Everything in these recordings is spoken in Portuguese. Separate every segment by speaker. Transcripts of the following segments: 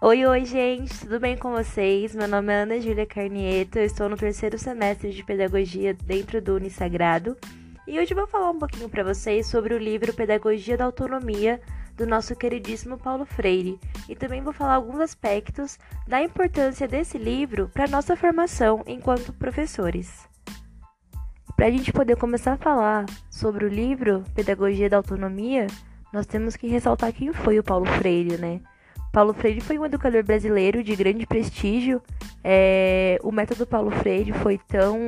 Speaker 1: Oi, oi, gente, tudo bem com vocês? Meu nome é Ana Júlia Carnieto, eu estou no terceiro semestre de Pedagogia dentro do Unisagrado e hoje vou falar um pouquinho para vocês sobre o livro Pedagogia da Autonomia do nosso queridíssimo Paulo Freire e também vou falar alguns aspectos da importância desse livro para nossa formação enquanto professores. Para a gente poder começar a falar sobre o livro Pedagogia da Autonomia, nós temos que ressaltar quem foi o Paulo Freire, né? Paulo Freire foi um educador brasileiro de grande prestígio. É, o método Paulo Freire foi tão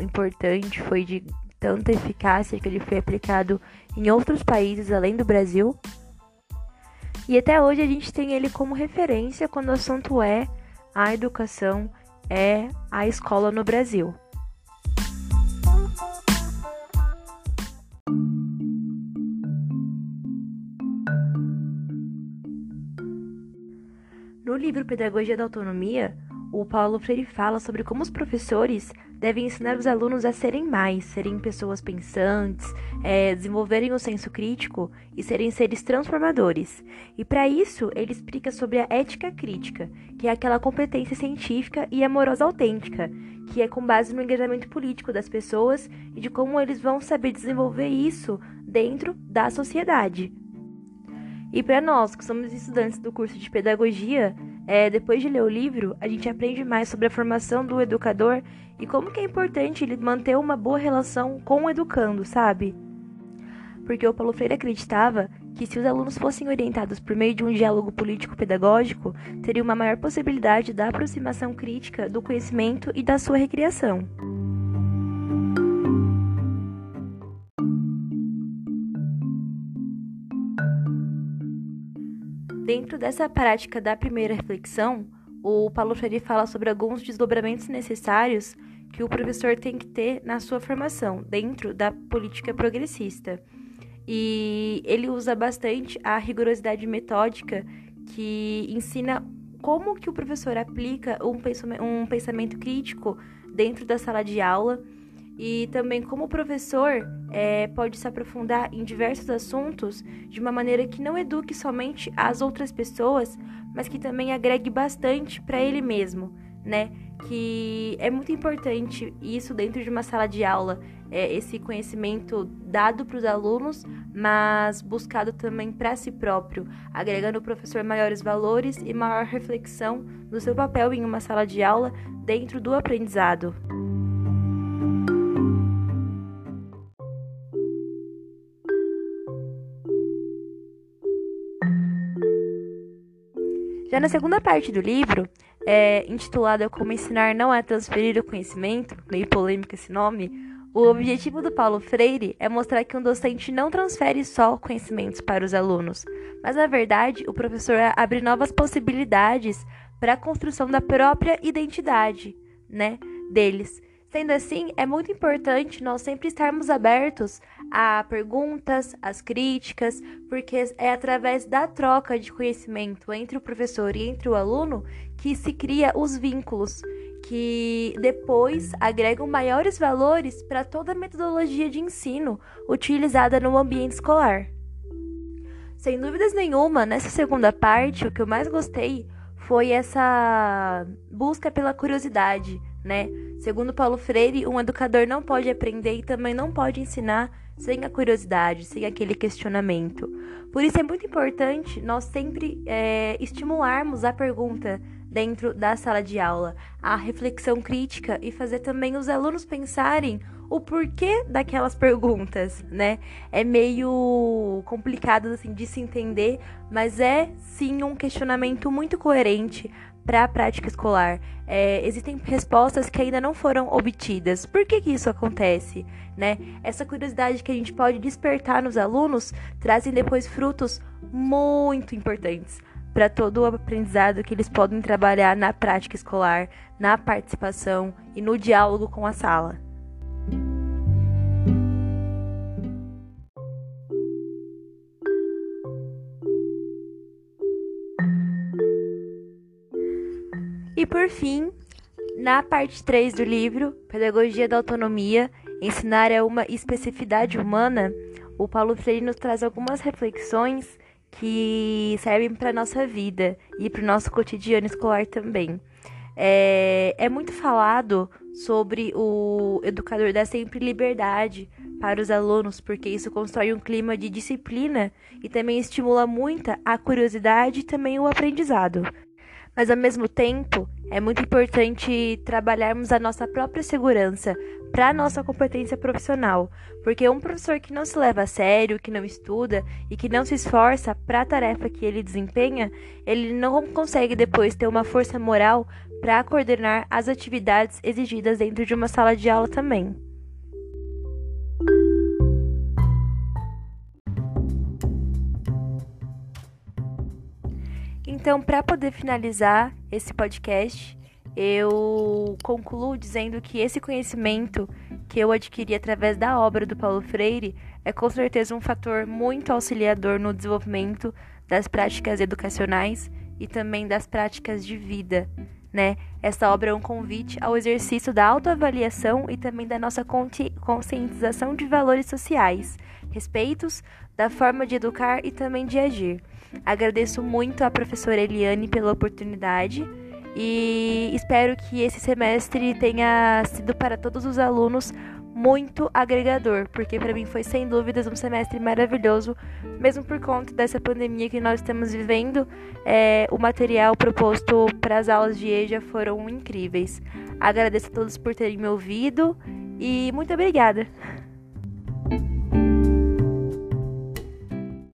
Speaker 1: importante, foi de tanta eficácia que ele foi aplicado em outros países além do Brasil. E até hoje a gente tem ele como referência quando o assunto é a educação, é a escola no Brasil. Livro Pedagogia da Autonomia, o Paulo Freire fala sobre como os professores devem ensinar os alunos a serem mais, serem pessoas pensantes, é, desenvolverem o senso crítico e serem seres transformadores. E para isso, ele explica sobre a ética crítica, que é aquela competência científica e amorosa autêntica, que é com base no engajamento político das pessoas e de como eles vão saber desenvolver isso dentro da sociedade. E para nós que somos estudantes do curso de pedagogia, é, depois de ler o livro, a gente aprende mais sobre a formação do educador e como que é importante ele manter uma boa relação com o educando, sabe? Porque o Paulo Freire acreditava que se os alunos fossem orientados por meio de um diálogo político-pedagógico, teria uma maior possibilidade da aproximação crítica do conhecimento e da sua recriação. Dentro dessa prática da primeira reflexão, o Paulo Freire fala sobre alguns desdobramentos necessários que o professor tem que ter na sua formação dentro da política progressista. E ele usa bastante a rigorosidade metódica que ensina como que o professor aplica um pensamento crítico dentro da sala de aula e também como o professor é, pode se aprofundar em diversos assuntos de uma maneira que não eduque somente as outras pessoas, mas que também agregue bastante para ele mesmo, né? Que é muito importante isso dentro de uma sala de aula, é, esse conhecimento dado para os alunos, mas buscado também para si próprio, agregando ao professor maiores valores e maior reflexão do seu papel em uma sala de aula dentro do aprendizado. Já na segunda parte do livro, é, intitulada Como Ensinar Não é Transferir o Conhecimento, meio polêmico esse nome, o objetivo do Paulo Freire é mostrar que um docente não transfere só conhecimentos para os alunos, mas na verdade o professor abre novas possibilidades para a construção da própria identidade, né, deles. Sendo assim, é muito importante nós sempre estarmos abertos a perguntas, às críticas, porque é através da troca de conhecimento entre o professor e entre o aluno que se cria os vínculos que depois agregam maiores valores para toda a metodologia de ensino utilizada no ambiente escolar. Sem dúvidas nenhuma, nessa segunda parte, o que eu mais gostei foi essa busca pela curiosidade, né? Segundo Paulo Freire, um educador não pode aprender e também não pode ensinar sem a curiosidade, sem aquele questionamento. Por isso é muito importante nós sempre é, estimularmos a pergunta dentro da sala de aula, a reflexão crítica e fazer também os alunos pensarem o porquê daquelas perguntas, né? É meio complicado assim de se entender, mas é sim um questionamento muito coerente para a prática escolar. É, existem respostas que ainda não foram obtidas. Por que, que isso acontece? Né? Essa curiosidade que a gente pode despertar nos alunos trazem depois frutos muito importantes para todo o aprendizado que eles podem trabalhar na prática escolar, na participação e no diálogo com a sala. E por fim, na parte 3 do livro, Pedagogia da Autonomia, ensinar é uma especificidade humana, o Paulo Freire nos traz algumas reflexões que servem para nossa vida e para o nosso cotidiano escolar também. É, é muito falado sobre o educador dar sempre liberdade para os alunos, porque isso constrói um clima de disciplina e também estimula muito a curiosidade e também o aprendizado. Mas ao mesmo tempo, é muito importante trabalharmos a nossa própria segurança para a nossa competência profissional, porque um professor que não se leva a sério, que não estuda e que não se esforça para a tarefa que ele desempenha, ele não consegue depois ter uma força moral para coordenar as atividades exigidas dentro de uma sala de aula também. Então, para poder finalizar esse podcast, eu concluo dizendo que esse conhecimento que eu adquiri através da obra do Paulo Freire é com certeza um fator muito auxiliador no desenvolvimento das práticas educacionais e também das práticas de vida. Né? Obra é um convite ao exercício da autoavaliação e também da nossa conscientização de valores sociais, respeitos da forma de educar e também de agir. Agradeço muito à professora Eliane pela oportunidade e espero que esse semestre tenha sido para todos os alunos muito agregador, porque para mim foi sem dúvidas um semestre maravilhoso, mesmo por conta dessa pandemia que nós estamos vivendo. É, o material proposto para as aulas de EJA foram incríveis. Agradeço a todos por terem me ouvido e muito obrigada.